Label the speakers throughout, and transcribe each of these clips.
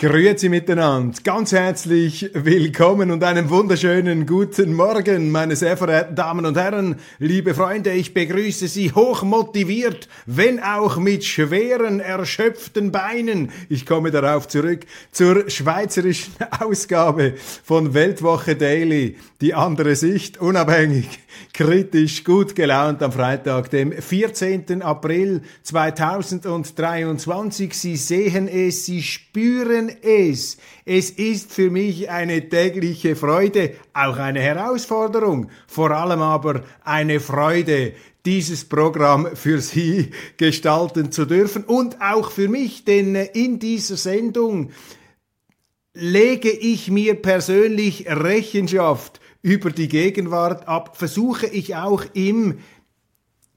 Speaker 1: Grüezi miteinander, ganz herzlich willkommen und einen wunderschönen guten Morgen, meine sehr verehrten Damen und Herren, liebe Freunde, ich begrüße Sie hoch motiviert, wenn auch mit schweren, erschöpften Beinen. Ich komme darauf zurück zur schweizerischen Ausgabe von Weltwoche Daily, die andere Sicht, unabhängig, kritisch, gut gelaunt am Freitag, dem 14. April 2023. Sie sehen es, Sie spüren es. Es ist für mich eine tägliche Freude, auch eine Herausforderung, vor allem aber eine Freude, dieses Programm für Sie gestalten zu dürfen und auch für mich, denn in dieser Sendung lege ich mir persönlich Rechenschaft über die Gegenwart ab, versuche ich auch im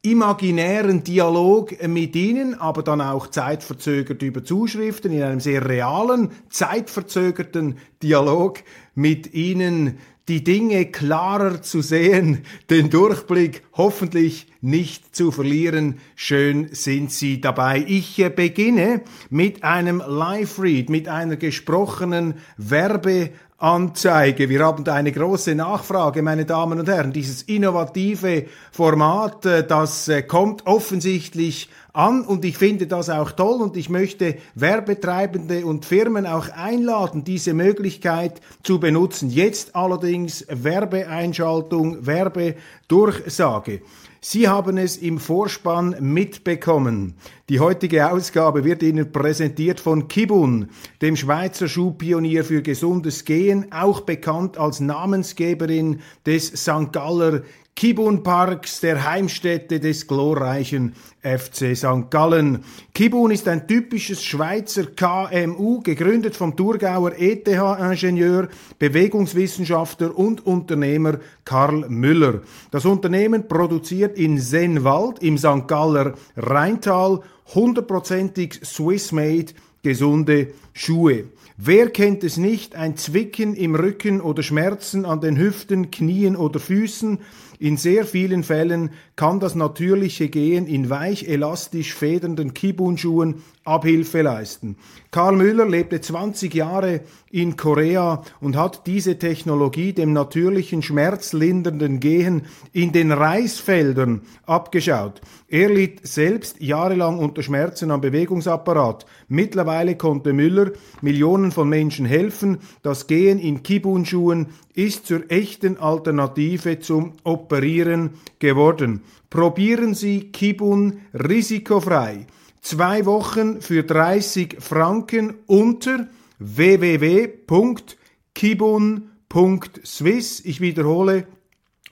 Speaker 1: imaginären Dialog mit ihnen, aber dann auch zeitverzögert über Zuschriften, in einem sehr realen, zeitverzögerten Dialog mit ihnen die Dinge klarer zu sehen, den Durchblick hoffentlich nicht zu verlieren. Schön sind Sie dabei. Ich äh, beginne mit einem Live-Read, mit einer gesprochenen Werbe Anzeige. Wir haben da eine große Nachfrage, meine Damen und Herren. Dieses innovative Format, äh, das äh, kommt offensichtlich an und ich finde das auch toll und ich möchte Werbetreibende und Firmen auch einladen, diese Möglichkeit zu benutzen. Jetzt allerdings Werbeeinschaltung, Werbedurchsage. Sie haben es im Vorspann mitbekommen. Die heutige Ausgabe wird Ihnen präsentiert von Kibun, dem Schweizer Schuhpionier für gesundes Gehen, auch bekannt als Namensgeberin des St. Galler Kibun Parks, der Heimstätte des glorreichen FC St. Gallen. Kibun ist ein typisches Schweizer KMU, gegründet vom Thurgauer ETH-Ingenieur, Bewegungswissenschaftler und Unternehmer Karl Müller. Das Unternehmen produziert in Sennwald im St. Galler Rheintal hundertprozentig Swiss-made gesunde Schuhe. Wer kennt es nicht? Ein Zwicken im Rücken oder Schmerzen an den Hüften, Knien oder Füßen, in sehr vielen Fällen kann das natürliche Gehen in weich elastisch federnden Kibun-Schuhen Abhilfe leisten. Karl Müller lebte 20 Jahre in Korea und hat diese Technologie dem natürlichen schmerzlindernden Gehen in den Reisfeldern abgeschaut. Er litt selbst jahrelang unter Schmerzen am Bewegungsapparat. Mittlerweile konnte Müller Millionen von Menschen helfen. Das Gehen in Kibun-Schuhen ist zur echten Alternative zum Operieren geworden. Probieren Sie Kibun risikofrei. Zwei Wochen für 30 Franken unter www.kibun.swiss. Ich wiederhole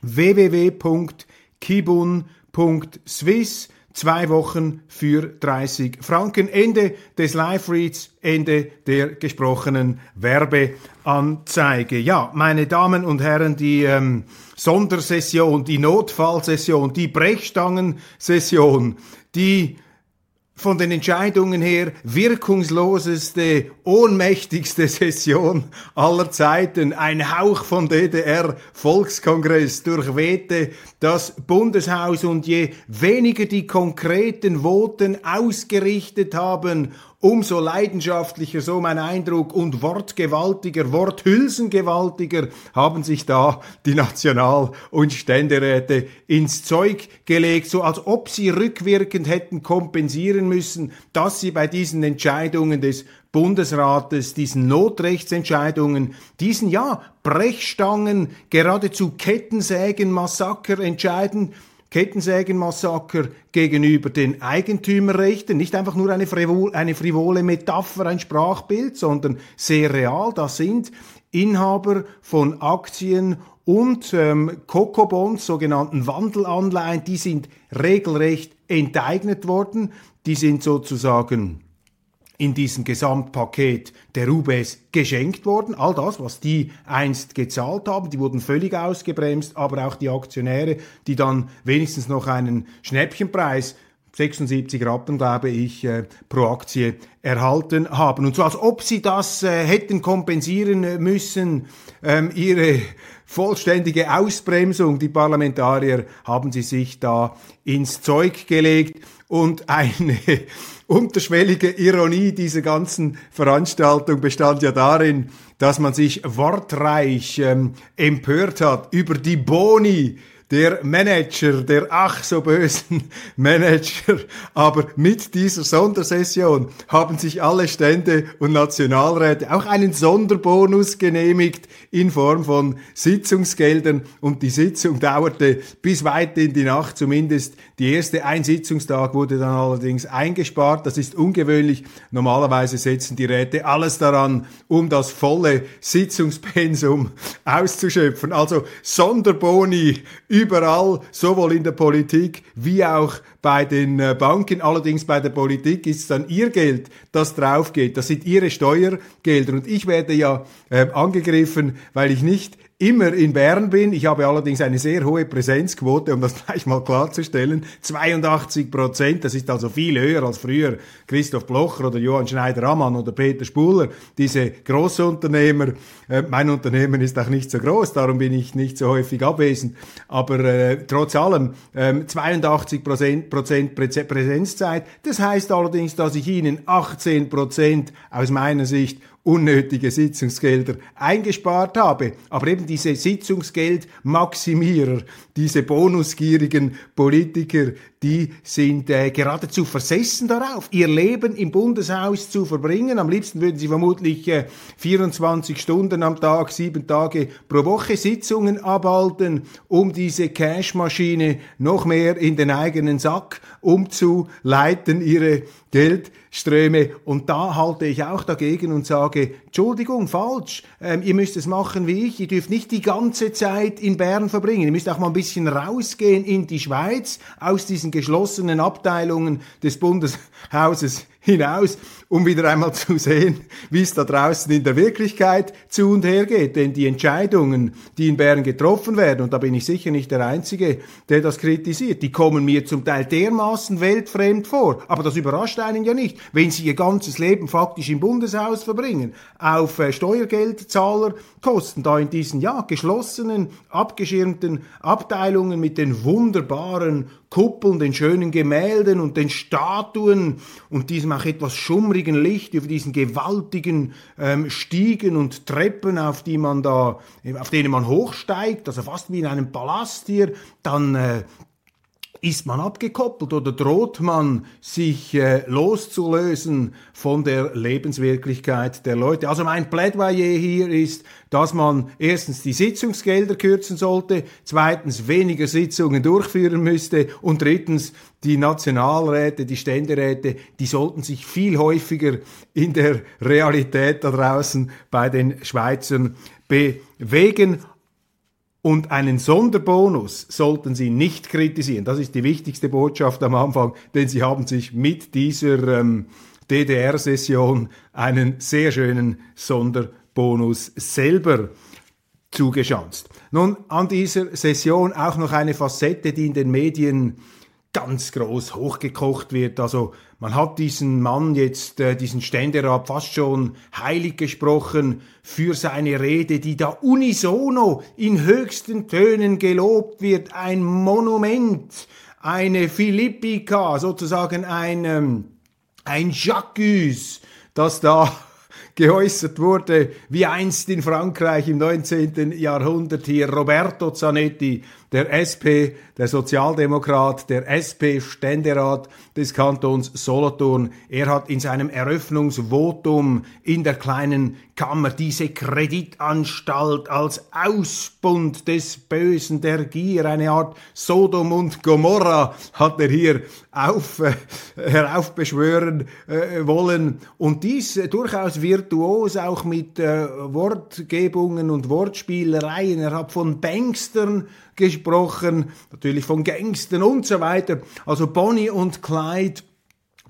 Speaker 1: www.kibun.swiss Zwei Wochen für 30 Franken. Ende des Live-Reads, Ende der gesprochenen Werbeanzeige. Ja, meine Damen und Herren, die ähm, Sondersession, die Notfallsession, die Brechstangensession, die von den Entscheidungen her wirkungsloseste, ohnmächtigste Session aller Zeiten. Ein Hauch von DDR-Volkskongress durchwehte das Bundeshaus und je weniger die konkreten Voten ausgerichtet haben umso leidenschaftlicher, so mein Eindruck, und wortgewaltiger, worthülsengewaltiger haben sich da die National- und Ständeräte ins Zeug gelegt, so als ob sie rückwirkend hätten kompensieren müssen, dass sie bei diesen Entscheidungen des Bundesrates, diesen Notrechtsentscheidungen, diesen ja Brechstangen, geradezu Kettensägen-Massaker entscheiden, Kettensägenmassaker gegenüber den Eigentümerrechten, nicht einfach nur eine, frivole, eine frivole Metapher, ein Sprachbild, sondern sehr real. Das sind Inhaber von Aktien und ähm, Coco-Bonds, sogenannten Wandelanleihen, die sind regelrecht enteignet worden. Die sind sozusagen in diesem Gesamtpaket der UBS geschenkt worden. All das, was die einst gezahlt haben, die wurden völlig ausgebremst, aber auch die Aktionäre, die dann wenigstens noch einen Schnäppchenpreis 76 Rappen, glaube ich, äh, pro Aktie erhalten haben. Und so als ob sie das äh, hätten kompensieren müssen, ähm, ihre vollständige Ausbremsung. Die Parlamentarier haben sie sich da ins Zeug gelegt und eine unterschwellige Ironie dieser ganzen Veranstaltung bestand ja darin, dass man sich wortreich ähm, empört hat über die Boni, der Manager, der ach so bösen Manager. Aber mit dieser Sondersession haben sich alle Stände und Nationalräte auch einen Sonderbonus genehmigt in Form von Sitzungsgeldern und die Sitzung dauerte bis weit in die Nacht, zumindest die erste Einsitzungstag wurde dann allerdings eingespart. Das ist ungewöhnlich. Normalerweise setzen die Räte alles daran, um das volle Sitzungspensum auszuschöpfen. Also Sonderboni überall, sowohl in der Politik wie auch bei den äh, Banken. Allerdings bei der Politik ist es dann ihr Geld, das draufgeht. Das sind ihre Steuergelder. Und ich werde ja äh, angegriffen, weil ich nicht immer in Bern bin. Ich habe allerdings eine sehr hohe Präsenzquote, um das gleich mal klarzustellen. 82 Prozent, das ist also viel höher als früher Christoph Blocher oder Johann Schneider-Ammann oder Peter Spuler. Diese Großunternehmer, äh, mein Unternehmen ist auch nicht so groß, darum bin ich nicht so häufig abwesend. Aber äh, trotz allem äh, 82 Prozent, Präsenzzeit. Das heißt allerdings, dass ich Ihnen 18 Prozent aus meiner Sicht unnötige Sitzungsgelder eingespart habe. Aber eben diese Sitzungsgeldmaximierer, diese bonusgierigen Politiker, die sind äh, geradezu versessen darauf, ihr Leben im Bundeshaus zu verbringen. Am liebsten würden sie vermutlich äh, 24 Stunden am Tag, sieben Tage pro Woche Sitzungen abhalten, um diese Cashmaschine noch mehr in den eigenen Sack umzuleiten, ihre Geldströme. Und da halte ich auch dagegen und sage, Entschuldigung, falsch. Ähm, ihr müsst es machen wie ich. Ihr dürft nicht die ganze Zeit in Bern verbringen. Ihr müsst auch mal ein bisschen rausgehen in die Schweiz aus diesen geschlossenen Abteilungen des Bundeshauses hinaus, um wieder einmal zu sehen, wie es da draußen in der Wirklichkeit zu und her geht. Denn die Entscheidungen, die in Bern getroffen werden, und da bin ich sicher nicht der Einzige, der das kritisiert, die kommen mir zum Teil dermaßen weltfremd vor. Aber das überrascht einen ja nicht, wenn sie ihr ganzes Leben faktisch im Bundeshaus verbringen, auf äh, Steuergeldzahlerkosten, da in diesen ja geschlossenen, abgeschirmten Abteilungen mit den wunderbaren Kuppeln, den schönen Gemälden und den Statuen. Und diesem auch etwas schummrigen Licht über diesen gewaltigen ähm, Stiegen und Treppen, auf die man da, auf denen man hochsteigt, also fast wie in einem Palast hier, dann äh, ist man abgekoppelt oder droht man sich äh, loszulösen von der Lebenswirklichkeit der Leute? Also mein Plädoyer hier ist, dass man erstens die Sitzungsgelder kürzen sollte, zweitens weniger Sitzungen durchführen müsste und drittens die Nationalräte, die Ständeräte, die sollten sich viel häufiger in der Realität da draußen bei den Schweizern bewegen und einen Sonderbonus sollten Sie nicht kritisieren. Das ist die wichtigste Botschaft am Anfang, denn Sie haben sich mit dieser ähm, DDR-Session einen sehr schönen Sonderbonus selber zugeschanzt. Nun, an dieser Session auch noch eine Facette, die in den Medien ganz groß hochgekocht wird. Also man hat diesen Mann jetzt, äh, diesen Ständerat fast schon heilig gesprochen für seine Rede, die da unisono in höchsten Tönen gelobt wird. Ein Monument, eine Philippika, sozusagen ein, ähm, ein Jacques, das da geäußert wurde, wie einst in Frankreich im 19. Jahrhundert hier Roberto Zanetti, der SP, der Sozialdemokrat, der SP-Ständerat des Kantons Solothurn. Er hat in seinem Eröffnungsvotum in der kleinen Gerichtskammer, diese Kreditanstalt als Ausbund des Bösen der Gier, eine Art Sodom und Gomorra hat er hier auf, äh, heraufbeschwören äh, wollen. Und dies äh, durchaus virtuos, auch mit äh, Wortgebungen und Wortspielereien. Er hat von Bankstern gesprochen, natürlich von Gangstern und so weiter. Also Bonnie und Clyde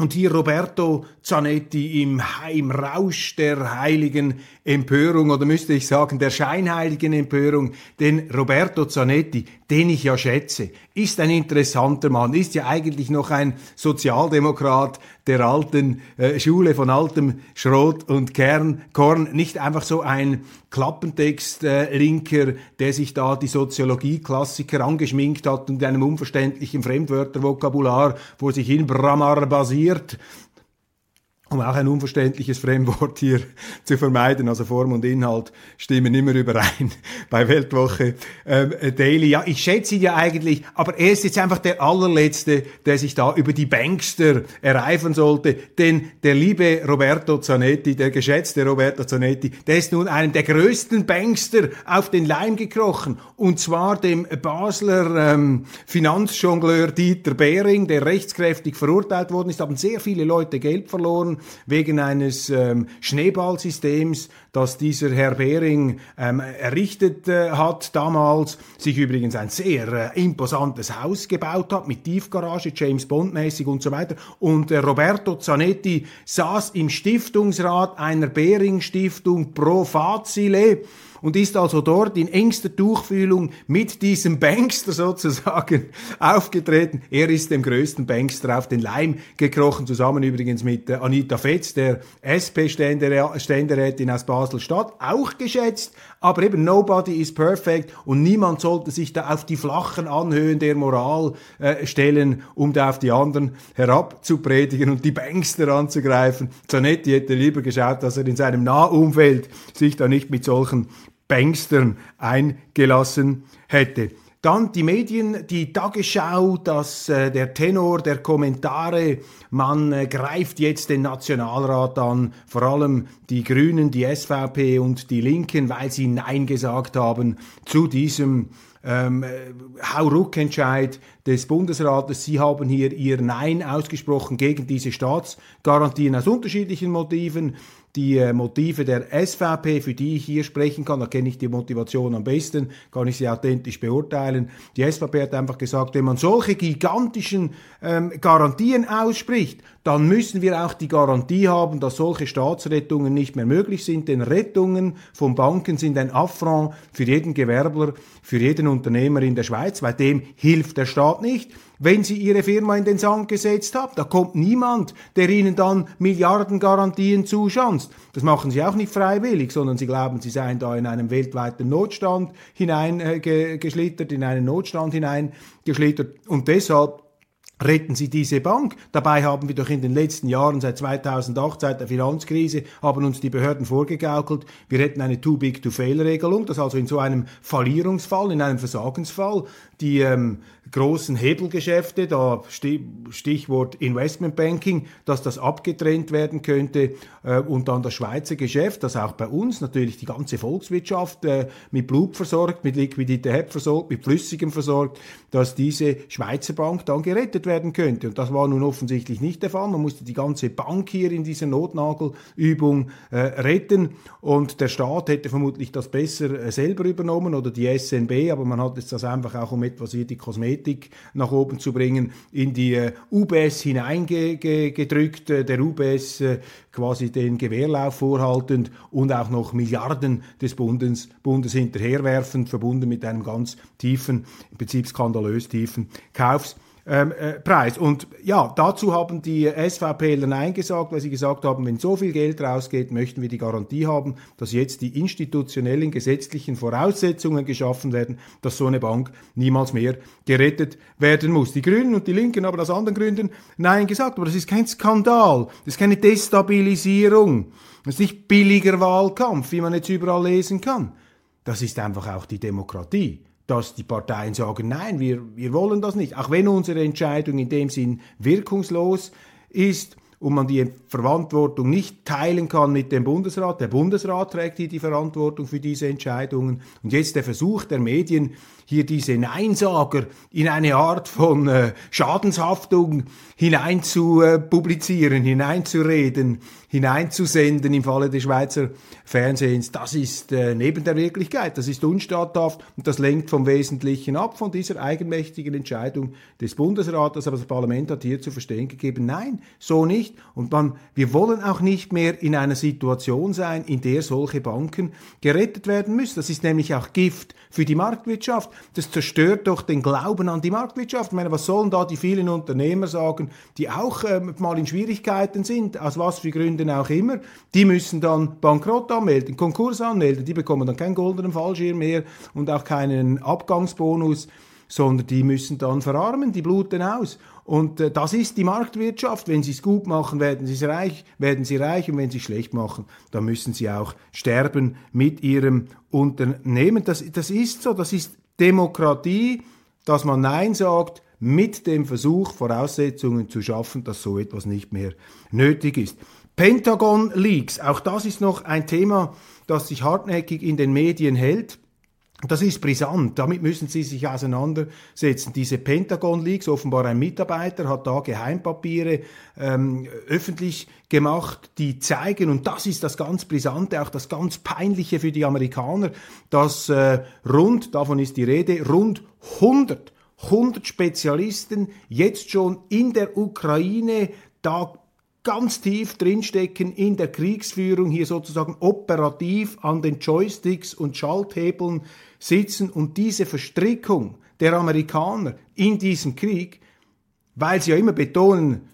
Speaker 1: und hier Roberto Zanetti im, im Rausch der heiligen Empörung oder müsste ich sagen der scheinheiligen Empörung, denn Roberto Zanetti, den ich ja schätze, ist ein interessanter Mann, ist ja eigentlich noch ein Sozialdemokrat der alten äh, Schule von altem Schrot und Kern, Korn, nicht einfach so ein Klappentext-Linker, äh, der sich da die Soziologie-Klassiker angeschminkt hat und in einem unverständlichen Fremdwörtervokabular vor sich hin Bramar basiert um auch ein unverständliches Fremdwort hier zu vermeiden. Also Form und Inhalt stimmen immer überein bei Weltwoche ähm, Daily. Ja, ich schätze ihn ja eigentlich, aber er ist jetzt einfach der allerletzte, der sich da über die Bankster ereifern sollte. Denn der liebe Roberto Zanetti, der geschätzte Roberto Zanetti, der ist nun einem der größten Bankster auf den Leim gekrochen. Und zwar dem Basler ähm, Finanzjongleur Dieter Behring, der rechtskräftig verurteilt worden ist, haben sehr viele Leute Geld verloren wegen eines ähm, Schneeballsystems, das dieser Herr Behring ähm, errichtet äh, hat damals, sich übrigens ein sehr äh, imposantes Haus gebaut hat mit Tiefgarage, James Bond mäßig und so weiter. Und äh, Roberto Zanetti saß im Stiftungsrat einer Behring Stiftung Pro Facile und ist also dort in engster Tuchfühlung mit diesem Bankster sozusagen aufgetreten. Er ist dem größten Bankster auf den Leim gekrochen, zusammen übrigens mit äh, Anita Fetz, der SP-Ständerätin aus Basel-Stadt, auch geschätzt, aber eben nobody is perfect und niemand sollte sich da auf die flachen Anhöhen der Moral äh, stellen, um da auf die anderen herabzupredigen und die Bankster anzugreifen. Zanetti hätte lieber geschaut, dass er in seinem Nahumfeld sich da nicht mit solchen Bankstern eingelassen hätte. Dann die Medien, die Tagesschau, dass äh, der Tenor der Kommentare, man äh, greift jetzt den Nationalrat an, vor allem die Grünen, die SVP und die Linken, weil sie Nein gesagt haben zu diesem ähm, Hauruck-Entscheid des Bundesrates. Sie haben hier ihr Nein ausgesprochen gegen diese Staatsgarantien aus unterschiedlichen Motiven die äh, Motive der SVP, für die ich hier sprechen kann, da kenne ich die Motivation am besten, kann ich sie authentisch beurteilen. Die SVP hat einfach gesagt, wenn man solche gigantischen ähm, Garantien ausspricht, dann müssen wir auch die Garantie haben, dass solche Staatsrettungen nicht mehr möglich sind, denn Rettungen von Banken sind ein Affront für jeden Gewerbler, für jeden Unternehmer in der Schweiz, weil dem hilft der Staat nicht wenn Sie Ihre Firma in den Sand gesetzt haben. Da kommt niemand, der Ihnen dann Milliardengarantien zuschanzt. Das machen Sie auch nicht freiwillig, sondern Sie glauben, Sie seien da in einem weltweiten Notstand hineingeschlittert, äh, in einen Notstand hineingeschlittert. Und deshalb retten Sie diese Bank. Dabei haben wir doch in den letzten Jahren, seit 2008, seit der Finanzkrise, haben uns die Behörden vorgegaukelt, wir hätten eine Too-Big-to-Fail-Regelung, dass also in so einem Fallierungsfall, in einem Versagensfall, die ähm, großen Hebelgeschäfte, da Stichwort Investmentbanking, dass das abgetrennt werden könnte äh, und dann das Schweizer Geschäft, das auch bei uns natürlich die ganze Volkswirtschaft äh, mit Blut versorgt, mit Liquidität versorgt, mit Flüssigem versorgt, dass diese Schweizer Bank dann gerettet werden könnte. Und das war nun offensichtlich nicht der Fall. Man musste die ganze Bank hier in dieser Notnagelübung äh, retten und der Staat hätte vermutlich das besser selber übernommen oder die SNB, aber man hat jetzt das einfach auch um etwas wie die Kosmetik nach oben zu bringen, in die äh, UBS hineingedrückt, äh, der UBS äh, quasi den Gewehrlauf vorhaltend und auch noch Milliarden des Bundes, Bundes hinterherwerfend, verbunden mit einem ganz tiefen, im Prinzip skandalös tiefen Kaufs ähm, äh, Preis. Und ja, dazu haben die SVPler Nein gesagt, weil sie gesagt haben, wenn so viel Geld rausgeht, möchten wir die Garantie haben, dass jetzt die institutionellen gesetzlichen Voraussetzungen geschaffen werden, dass so eine Bank niemals mehr gerettet werden muss. Die Grünen und die Linken haben aus anderen Gründen Nein gesagt, aber das ist kein Skandal, das ist keine Destabilisierung, das ist nicht billiger Wahlkampf, wie man jetzt überall lesen kann. Das ist einfach auch die Demokratie dass die Parteien sagen, nein, wir, wir wollen das nicht, auch wenn unsere Entscheidung in dem Sinn wirkungslos ist und man die Verantwortung nicht teilen kann mit dem Bundesrat. Der Bundesrat trägt hier die Verantwortung für diese Entscheidungen. Und jetzt der Versuch der Medien, hier diese Neinsager in eine Art von äh, Schadenshaftung hinein zu äh, publizieren, hineinzureden, hineinzusenden im Falle des Schweizer Fernsehens, das ist äh, neben der Wirklichkeit, das ist unstatthaft und das lenkt vom Wesentlichen ab, von dieser eigenmächtigen Entscheidung des Bundesrates. Aber das Parlament hat hier zu verstehen gegeben, nein, so nicht. Und man, wir wollen auch nicht mehr in einer Situation sein, in der solche Banken gerettet werden müssen. Das ist nämlich auch Gift für die Marktwirtschaft. Das zerstört doch den Glauben an die Marktwirtschaft. Ich meine, was sollen da die vielen Unternehmer sagen, die auch ähm, mal in Schwierigkeiten sind, aus was für Gründen auch immer? Die müssen dann Bankrott anmelden, Konkurs anmelden, die bekommen dann keinen goldenen Fallschirm mehr und auch keinen Abgangsbonus sondern die müssen dann verarmen, die bluten aus. Und äh, das ist die Marktwirtschaft. Wenn sie es gut machen, werden sie reich, werden sie reich und wenn sie schlecht machen, dann müssen sie auch sterben mit ihrem Unternehmen. Das, das ist so, das ist Demokratie, dass man Nein sagt mit dem Versuch, Voraussetzungen zu schaffen, dass so etwas nicht mehr nötig ist. Pentagon Leaks, auch das ist noch ein Thema, das sich hartnäckig in den Medien hält. Das ist brisant, damit müssen Sie sich auseinandersetzen. Diese Pentagon-Leaks, offenbar ein Mitarbeiter hat da Geheimpapiere ähm, öffentlich gemacht, die zeigen, und das ist das ganz Brisante, auch das ganz Peinliche für die Amerikaner, dass äh, rund, davon ist die Rede, rund 100 100 Spezialisten jetzt schon in der Ukraine da ganz tief drinstecken in der Kriegsführung, hier sozusagen operativ an den Joysticks und Schalthebeln sitzen und diese Verstrickung der Amerikaner in diesem Krieg, weil sie ja immer betonen,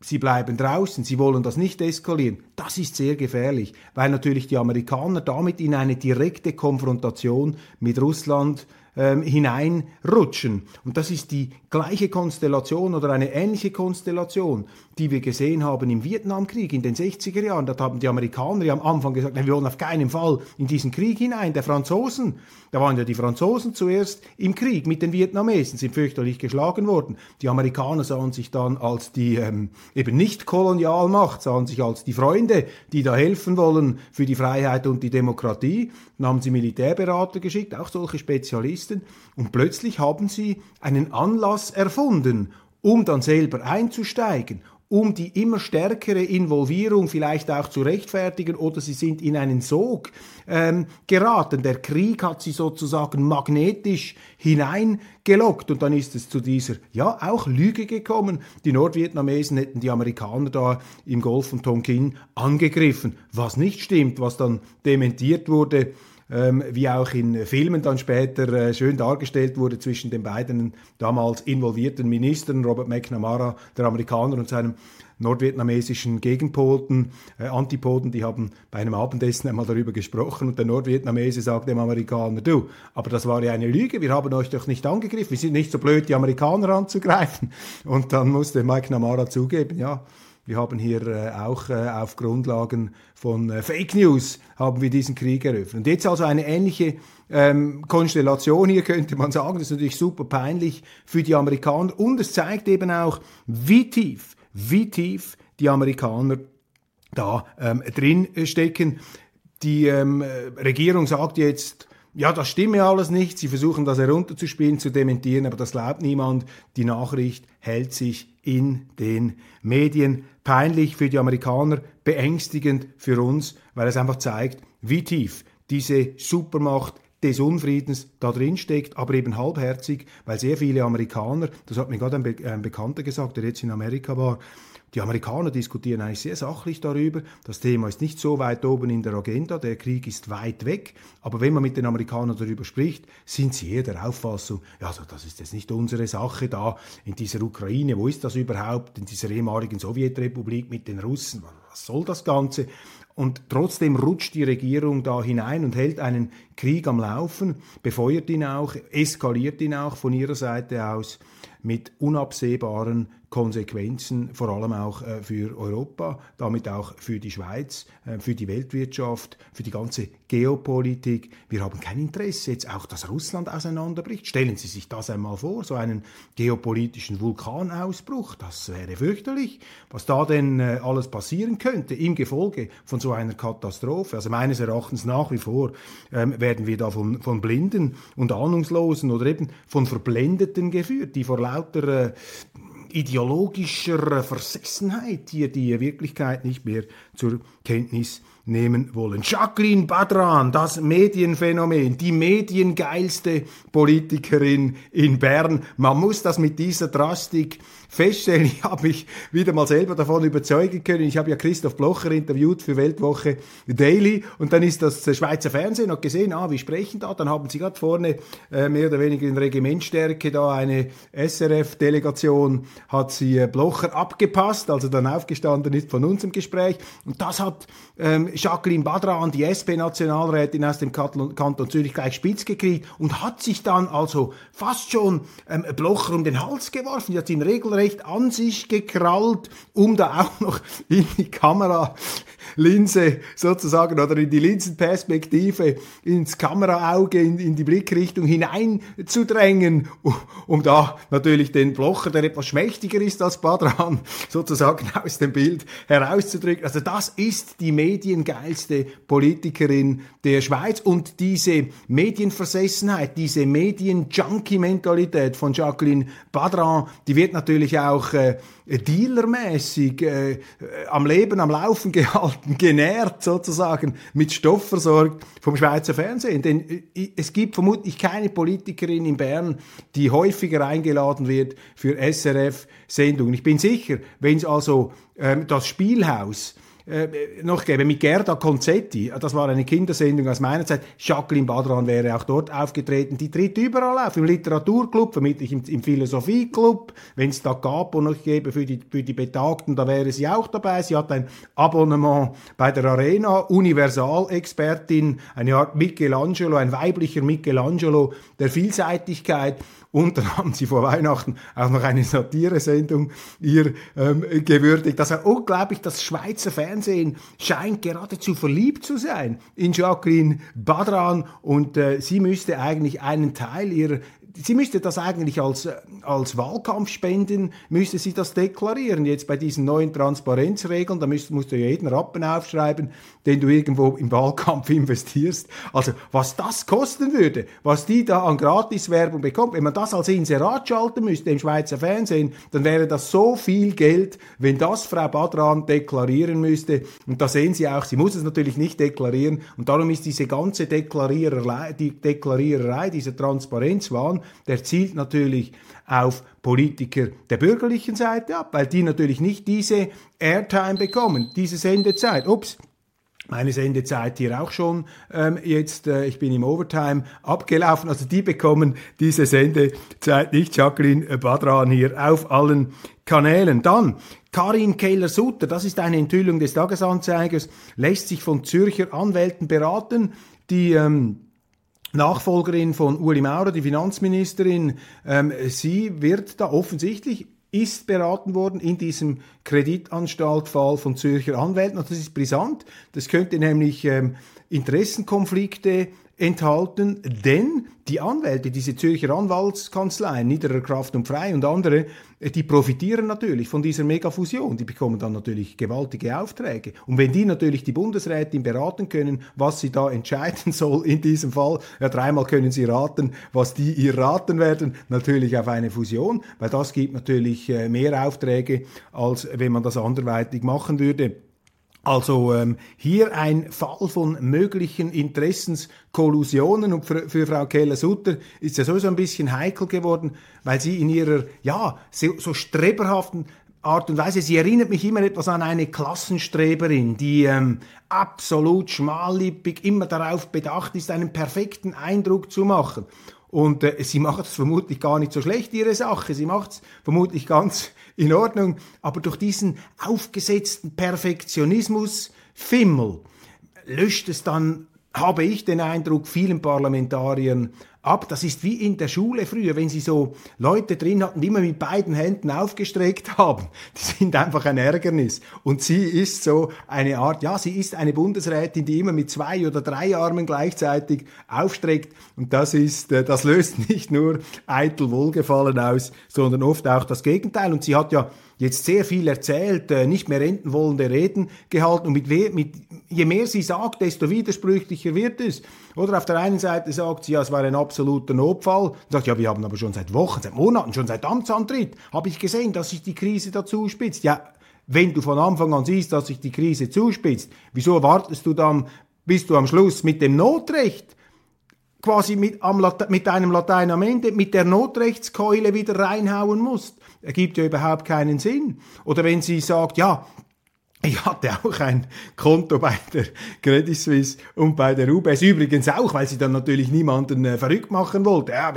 Speaker 1: sie bleiben draußen, sie wollen das nicht eskalieren, das ist sehr gefährlich, weil natürlich die Amerikaner damit in eine direkte Konfrontation mit Russland ähm, hineinrutschen. Und das ist die gleiche Konstellation oder eine ähnliche Konstellation, die wir gesehen haben im Vietnamkrieg in den 60er Jahren. Da haben die Amerikaner ja am Anfang gesagt, nein, wir wollen auf keinen Fall in diesen Krieg hinein. Der Franzosen, da waren ja die Franzosen zuerst im Krieg mit den Vietnamesen, sind fürchterlich geschlagen worden. Die Amerikaner sahen sich dann als die ähm, eben nicht Kolonialmacht, sahen sich als die Freunde, die da helfen wollen für die Freiheit und die Demokratie. Dann haben sie Militärberater geschickt, auch solche Spezialisten. Und plötzlich haben sie einen Anlass erfunden, um dann selber einzusteigen um die immer stärkere Involvierung vielleicht auch zu rechtfertigen oder sie sind in einen Sog ähm, geraten. Der Krieg hat sie sozusagen magnetisch hineingelockt und dann ist es zu dieser, ja, auch Lüge gekommen. Die Nordvietnamesen hätten die Amerikaner da im Golf von Tonkin angegriffen, was nicht stimmt, was dann dementiert wurde ähm, wie auch in Filmen dann später äh, schön dargestellt wurde zwischen den beiden damals involvierten Ministern, Robert McNamara, der Amerikaner, und seinem nordvietnamesischen Gegenpoten, äh, Antipoden, die haben bei einem Abendessen einmal darüber gesprochen und der Nordvietnamese sagt dem Amerikaner, du, aber das war ja eine Lüge, wir haben euch doch nicht angegriffen, wir sind nicht so blöd, die Amerikaner anzugreifen. Und dann musste Mike Namara zugeben, ja, wir haben hier äh, auch äh, auf Grundlagen von äh, Fake News haben wir diesen Krieg eröffnet. Und jetzt also eine ähnliche ähm, Konstellation hier könnte man sagen. Das ist natürlich super peinlich für die Amerikaner und es zeigt eben auch, wie tief, wie tief die Amerikaner da ähm, drin stecken. Die ähm, Regierung sagt jetzt, ja, das stimme alles nicht. Sie versuchen das herunterzuspielen, zu dementieren, aber das glaubt niemand. Die Nachricht hält sich in den Medien. Peinlich für die Amerikaner, beängstigend für uns, weil es einfach zeigt, wie tief diese Supermacht des Unfriedens da drin steckt, aber eben halbherzig, weil sehr viele Amerikaner, das hat mir gerade ein, Be ein Bekannter gesagt, der jetzt in Amerika war, die Amerikaner diskutieren eigentlich sehr sachlich darüber. Das Thema ist nicht so weit oben in der Agenda, der Krieg ist weit weg. Aber wenn man mit den Amerikanern darüber spricht, sind sie eher der Auffassung, ja, also das ist jetzt nicht unsere Sache da in dieser Ukraine. Wo ist das überhaupt? In dieser ehemaligen Sowjetrepublik mit den Russen? Was soll das Ganze? Und trotzdem rutscht die Regierung da hinein und hält einen Krieg am Laufen, befeuert ihn auch, eskaliert ihn auch von ihrer Seite aus mit unabsehbaren Konsequenzen, vor allem auch äh, für Europa, damit auch für die Schweiz, äh, für die Weltwirtschaft, für die ganze Geopolitik. Wir haben kein Interesse jetzt auch, dass Russland auseinanderbricht. Stellen Sie sich das einmal vor, so einen geopolitischen Vulkanausbruch, das wäre fürchterlich, was da denn äh, alles passieren könnte im Gefolge von so einer Katastrophe. Also meines Erachtens nach wie vor ähm, werden wir da von, von Blinden und Ahnungslosen oder eben von Verblendeten geführt, die vor lauter äh, ideologischer Versessenheit hier die Wirklichkeit nicht mehr zur Kenntnis nehmen wollen. Jacqueline Badran, das Medienphänomen, die mediengeilste Politikerin in Bern. Man muss das mit dieser Drastik feststellen. Ich habe mich wieder mal selber davon überzeugen können. Ich habe ja Christoph Blocher interviewt für Weltwoche Daily und dann ist das Schweizer Fernsehen noch gesehen, ah, wie sprechen da. Dann haben sie gerade vorne äh, mehr oder weniger in Regimentstärke da eine SRF-Delegation hat sie äh, Blocher abgepasst, also dann aufgestanden ist von unserem Gespräch. Und das hat ähm, Jacqueline Badran, die SP-Nationalrätin aus dem Kanton Zürich, gleich spitz gekriegt und hat sich dann also fast schon ähm, Blocher um den Hals geworfen. Die hat ihn regelrecht an sich gekrallt, um da auch noch in die Kamera Linse sozusagen oder in die Linsenperspektive ins Kameraauge, in, in die Blickrichtung hineinzudrängen, um da natürlich den Blocher, der etwas schmächtiger ist als Badran, sozusagen aus dem Bild herauszudrücken. Also das ist die mediengeilste Politikerin der Schweiz und diese Medienversessenheit, diese Medien-Junkie-Mentalität von Jacqueline Badran, die wird natürlich auch äh, dealermäßig äh, am Leben, am Laufen gehalten, genährt sozusagen, mit Stoff versorgt vom Schweizer Fernsehen. Denn äh, es gibt vermutlich keine Politikerin in Bern, die häufiger eingeladen wird für SRF-Sendungen. Ich bin sicher, wenn es also ähm, das Spielhaus äh, noch gäbe, mit Gerda Concetti, das war eine Kindersendung aus meiner Zeit, Jacqueline Badran wäre auch dort aufgetreten, die tritt überall auf, im Literaturclub, vermutlich im, im Philosophieclub, wenn es da und noch gäbe für die, für die Betagten, da wäre sie auch dabei, sie hat ein Abonnement bei der Arena, Universalexpertin, eine Art Michelangelo, ein weiblicher Michelangelo der Vielseitigkeit und dann haben sie vor Weihnachten auch noch eine Satiresendung ihr ähm, gewürdigt. Das war unglaublich, das Schweizer Fernsehen scheint geradezu verliebt zu sein in Jacqueline Badran und äh, sie müsste eigentlich einen Teil ihrer sie müsste das eigentlich als, als Wahlkampf spenden, müsste sie das deklarieren. Jetzt bei diesen neuen Transparenzregeln, da müsst, musst du ja jeden Rappen aufschreiben, den du irgendwo im Wahlkampf investierst. Also was das kosten würde, was die da an Gratiswerbung bekommt, wenn man das als Inserat schalten müsste im Schweizer Fernsehen, dann wäre das so viel Geld, wenn das Frau Badran deklarieren müsste. Und da sehen Sie auch, sie muss es natürlich nicht deklarieren. Und darum ist diese ganze Deklariererei, die Deklariererei, dieser Transparenzwahn, der zielt natürlich auf Politiker der bürgerlichen Seite ab, weil die natürlich nicht diese Airtime bekommen, diese Sendezeit. Ups, meine Sendezeit hier auch schon ähm, jetzt, äh, ich bin im Overtime abgelaufen, also die bekommen diese Sendezeit nicht, Jacqueline Badran hier auf allen Kanälen. Dann Karin Kehler-Sutter, das ist eine Enthüllung des Tagesanzeigers, lässt sich von Zürcher Anwälten beraten, die ähm, Nachfolgerin von Uli Maurer, die Finanzministerin, ähm, sie wird da offensichtlich ist beraten worden in diesem Kreditanstaltfall von Zürcher Anwälten. Und das ist brisant. Das könnte nämlich ähm, Interessenkonflikte enthalten, denn die Anwälte, diese Zürcher Anwaltskanzleien, Niederer Kraft und Frei und andere, äh, die profitieren natürlich von dieser Megafusion. Die bekommen dann natürlich gewaltige Aufträge. Und wenn die natürlich die Bundesrätin beraten können, was sie da entscheiden soll in diesem Fall, ja, dreimal können sie raten, was die ihr raten werden, natürlich auf eine Fusion, weil das gibt natürlich äh, mehr Aufträge, als wenn man das anderweitig machen würde. Also ähm, hier ein Fall von möglichen Interessenskollusionen und für, für Frau Keller-Sutter ist ja sowieso ein bisschen heikel geworden, weil sie in ihrer, ja, so, so streberhaften Art und Weise, sie erinnert mich immer etwas an eine Klassenstreberin, die ähm, absolut schmallippig immer darauf bedacht ist, einen perfekten Eindruck zu machen. Und äh, sie macht es vermutlich gar nicht so schlecht, ihre Sache. Sie macht es vermutlich ganz in Ordnung. Aber durch diesen aufgesetzten Perfektionismus, Fimmel, löscht es dann, habe ich den Eindruck, vielen Parlamentariern ab. Das ist wie in der Schule früher, wenn sie so Leute drin hatten, die immer mit beiden Händen aufgestreckt haben. Die sind einfach ein Ärgernis. Und sie ist so eine Art, ja, sie ist eine Bundesrätin, die immer mit zwei oder drei Armen gleichzeitig aufstreckt. Und das ist, äh, das löst nicht nur eitel Wohlgefallen aus, sondern oft auch das Gegenteil. Und sie hat ja jetzt sehr viel erzählt, äh, nicht mehr enden wollende Reden gehalten und mit, mit, je mehr sie sagt, desto widersprüchlicher wird es. Oder auf der einen Seite sagt sie, ja, es war ein absoluter Notfall. Und sagt, ja, wir haben aber schon seit Wochen, seit Monaten, schon seit Amtsantritt, habe ich gesehen, dass sich die Krise dazu spitzt. Ja, wenn du von Anfang an siehst, dass sich die Krise zuspitzt, wieso wartest du dann, bis du am Schluss mit dem Notrecht quasi mit, am, mit einem Latein am Ende, mit der Notrechtskeule wieder reinhauen musst. Ergibt ja überhaupt keinen Sinn. Oder wenn sie sagt, ja, ich hatte auch ein Konto bei der Credit Suisse und bei der UBS. Übrigens auch, weil sie dann natürlich niemanden äh, verrückt machen wollte. Ja,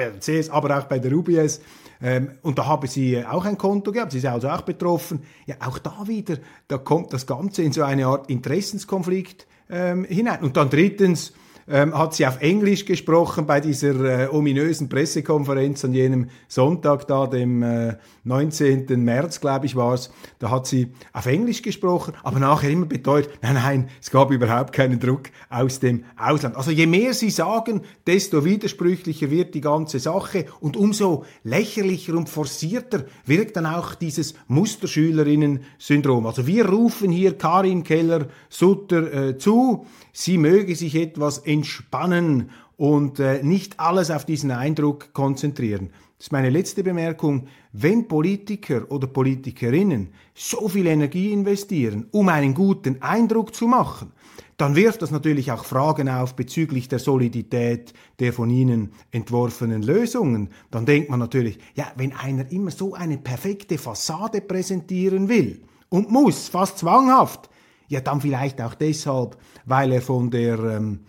Speaker 1: aber auch bei der UBS. Ähm, und da habe sie auch ein Konto gehabt. Sie ist also auch betroffen. Ja, auch da wieder, da kommt das Ganze in so eine Art Interessenskonflikt ähm, hinein. Und dann drittens, ähm, hat sie auf Englisch gesprochen bei dieser äh, ominösen Pressekonferenz an jenem Sonntag da, dem äh, 19. März, glaube ich, war es. Da hat sie auf Englisch gesprochen, aber nachher immer beteuert, nein, nein, es gab überhaupt keinen Druck aus dem Ausland. Also je mehr sie sagen, desto widersprüchlicher wird die ganze Sache und umso lächerlicher und forcierter wirkt dann auch dieses Musterschülerinnen-Syndrom. Also wir rufen hier Karin Keller-Sutter äh, zu, sie möge sich etwas entspannen und äh, nicht alles auf diesen Eindruck konzentrieren. Das ist meine letzte Bemerkung. Wenn Politiker oder Politikerinnen so viel Energie investieren, um einen guten Eindruck zu machen, dann wirft das natürlich auch Fragen auf bezüglich der Solidität der von ihnen entworfenen Lösungen. Dann denkt man natürlich, ja, wenn einer immer so eine perfekte Fassade präsentieren will und muss, fast zwanghaft, ja, dann vielleicht auch deshalb, weil er von der ähm,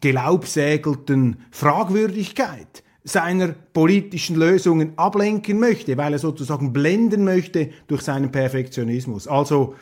Speaker 1: gelaubsägelten Fragwürdigkeit seiner politischen Lösungen ablenken möchte, weil er sozusagen blenden möchte durch seinen Perfektionismus. Also,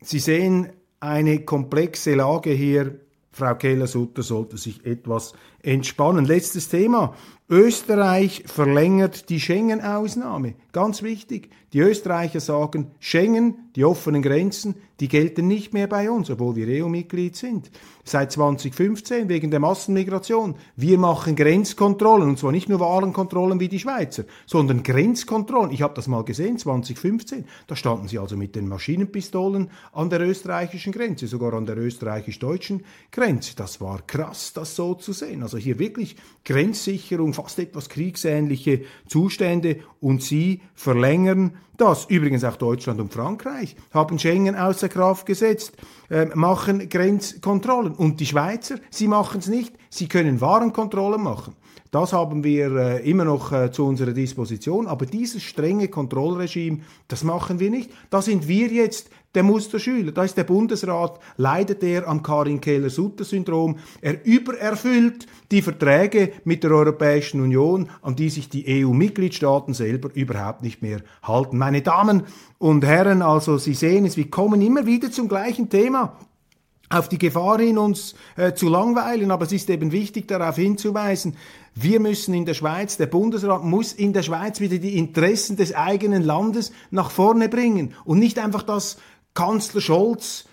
Speaker 1: Sie sehen eine komplexe Lage hier. Frau Keller-Sutter sollte sich etwas entspannen. Letztes Thema. Österreich verlängert die Schengen-Ausnahme. Ganz wichtig. Die Österreicher sagen, Schengen, die offenen Grenzen, die gelten nicht mehr bei uns, obwohl wir EU-Mitglied sind. Seit 2015 wegen der Massenmigration. Wir machen Grenzkontrollen, und zwar nicht nur Warenkontrollen wie die Schweizer, sondern Grenzkontrollen. Ich habe das mal gesehen, 2015. Da standen sie also mit den Maschinenpistolen an der österreichischen Grenze, sogar an der österreichisch-deutschen Grenze. Das war krass, das so zu sehen. Also hier wirklich Grenzsicherung, fast etwas kriegsähnliche Zustände und sie verlängern das. Übrigens auch Deutschland und Frankreich haben Schengen außer Kraft gesetzt, äh, machen Grenzkontrollen. Und die Schweizer, sie machen es nicht, sie können Warenkontrollen machen. Das haben wir äh, immer noch äh, zu unserer Disposition. Aber dieses strenge Kontrollregime, das machen wir nicht. Da sind wir jetzt der Musterschüler. Da ist der Bundesrat, leidet er am Karin Keller-Sutter-Syndrom. Er übererfüllt die Verträge mit der Europäischen Union, an die sich die EU-Mitgliedstaaten selber überhaupt nicht mehr halten. Meine Damen und Herren, also Sie sehen es, wir kommen immer wieder zum gleichen Thema auf die Gefahr hin, uns äh, zu langweilen, aber es ist eben wichtig darauf hinzuweisen, wir müssen in der Schweiz, der Bundesrat muss in der Schweiz wieder die Interessen des eigenen Landes nach vorne bringen und nicht einfach das Kanzler Scholz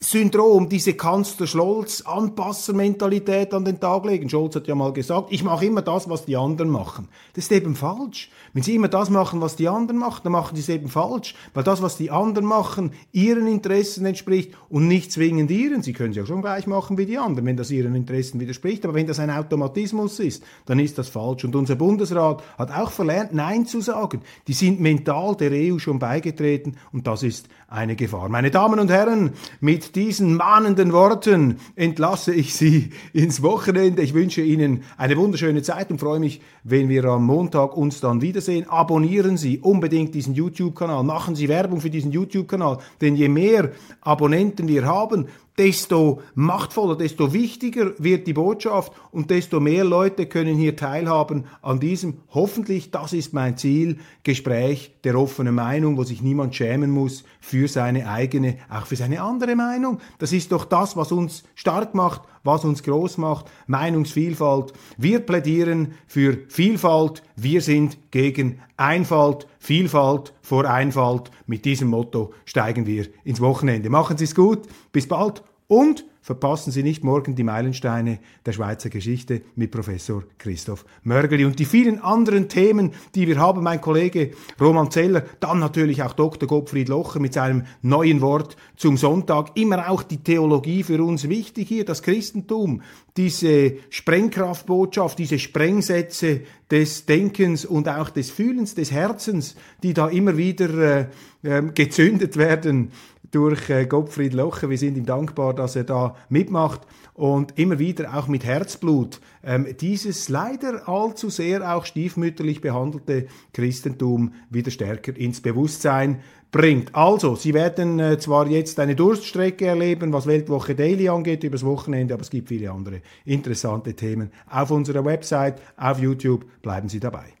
Speaker 1: Syndrom, diese Kanzler Scholz Anpassermentalität an den Tag legen. Scholz hat ja mal gesagt, ich mache immer das, was die anderen machen. Das ist eben falsch. Wenn Sie immer das machen, was die anderen machen, dann machen Sie es eben falsch, weil das, was die anderen machen, Ihren Interessen entspricht und nicht zwingend Ihren. Sie können es ja schon gleich machen wie die anderen, wenn das Ihren Interessen widerspricht, aber wenn das ein Automatismus ist, dann ist das falsch. Und unser Bundesrat hat auch verlernt, Nein zu sagen. Die sind mental der EU schon beigetreten und das ist eine Gefahr. Meine Damen und Herren, mit diesen mahnenden Worten entlasse ich Sie ins Wochenende. Ich wünsche Ihnen eine wunderschöne Zeit und freue mich, wenn wir am Montag uns dann wiedersehen. Abonnieren Sie unbedingt diesen YouTube-Kanal. Machen Sie Werbung für diesen YouTube-Kanal. Denn je mehr Abonnenten wir haben, desto machtvoller, desto wichtiger wird die Botschaft und desto mehr Leute können hier teilhaben an diesem, hoffentlich, das ist mein Ziel, Gespräch der offenen Meinung, wo sich niemand schämen muss für seine eigene, auch für seine andere Meinung. Das ist doch das, was uns stark macht, was uns groß macht, Meinungsvielfalt. Wir plädieren für Vielfalt, wir sind gegen Einfalt, Vielfalt vor Einfalt. Mit diesem Motto steigen wir ins Wochenende. Machen Sie es gut, bis bald und verpassen Sie nicht morgen die Meilensteine der Schweizer Geschichte mit Professor Christoph Mörgeli und die vielen anderen Themen, die wir haben. Mein Kollege Roman Zeller, dann natürlich auch Dr. Gottfried Locher mit seinem neuen Wort zum Sonntag. Immer auch die Theologie für uns wichtig hier, das Christentum, diese Sprengkraftbotschaft, diese Sprengsätze des Denkens und auch des Fühlens, des Herzens, die da immer wieder äh, äh, gezündet werden durch äh, Gottfried Locher. Wir sind ihm dankbar, dass er da mitmacht und immer wieder auch mit Herzblut ähm, dieses leider allzu sehr auch stiefmütterlich behandelte Christentum wieder stärker ins Bewusstsein bringt. Also, Sie werden äh, zwar jetzt eine Durststrecke erleben, was Weltwoche Daily angeht, übers Wochenende, aber es gibt viele andere interessante Themen auf unserer Website, auf YouTube. Bleiben Sie dabei.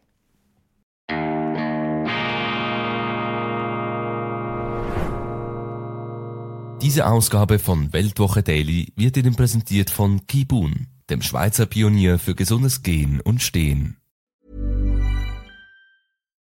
Speaker 2: Diese Ausgabe von Weltwoche Daily wird Ihnen präsentiert von Kibun, dem Schweizer Pionier für gesundes Gehen und Stehen.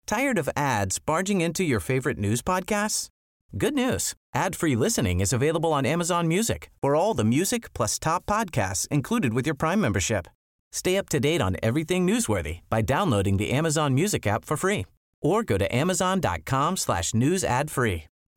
Speaker 3: Tired of ads barging into your favorite news podcasts? Good news. Ad-free listening is available on Amazon Music. For all the music plus top podcasts included with your Prime membership. Stay up to date on everything newsworthy by downloading the Amazon Music app for free or go to amazon.com slash news ad free.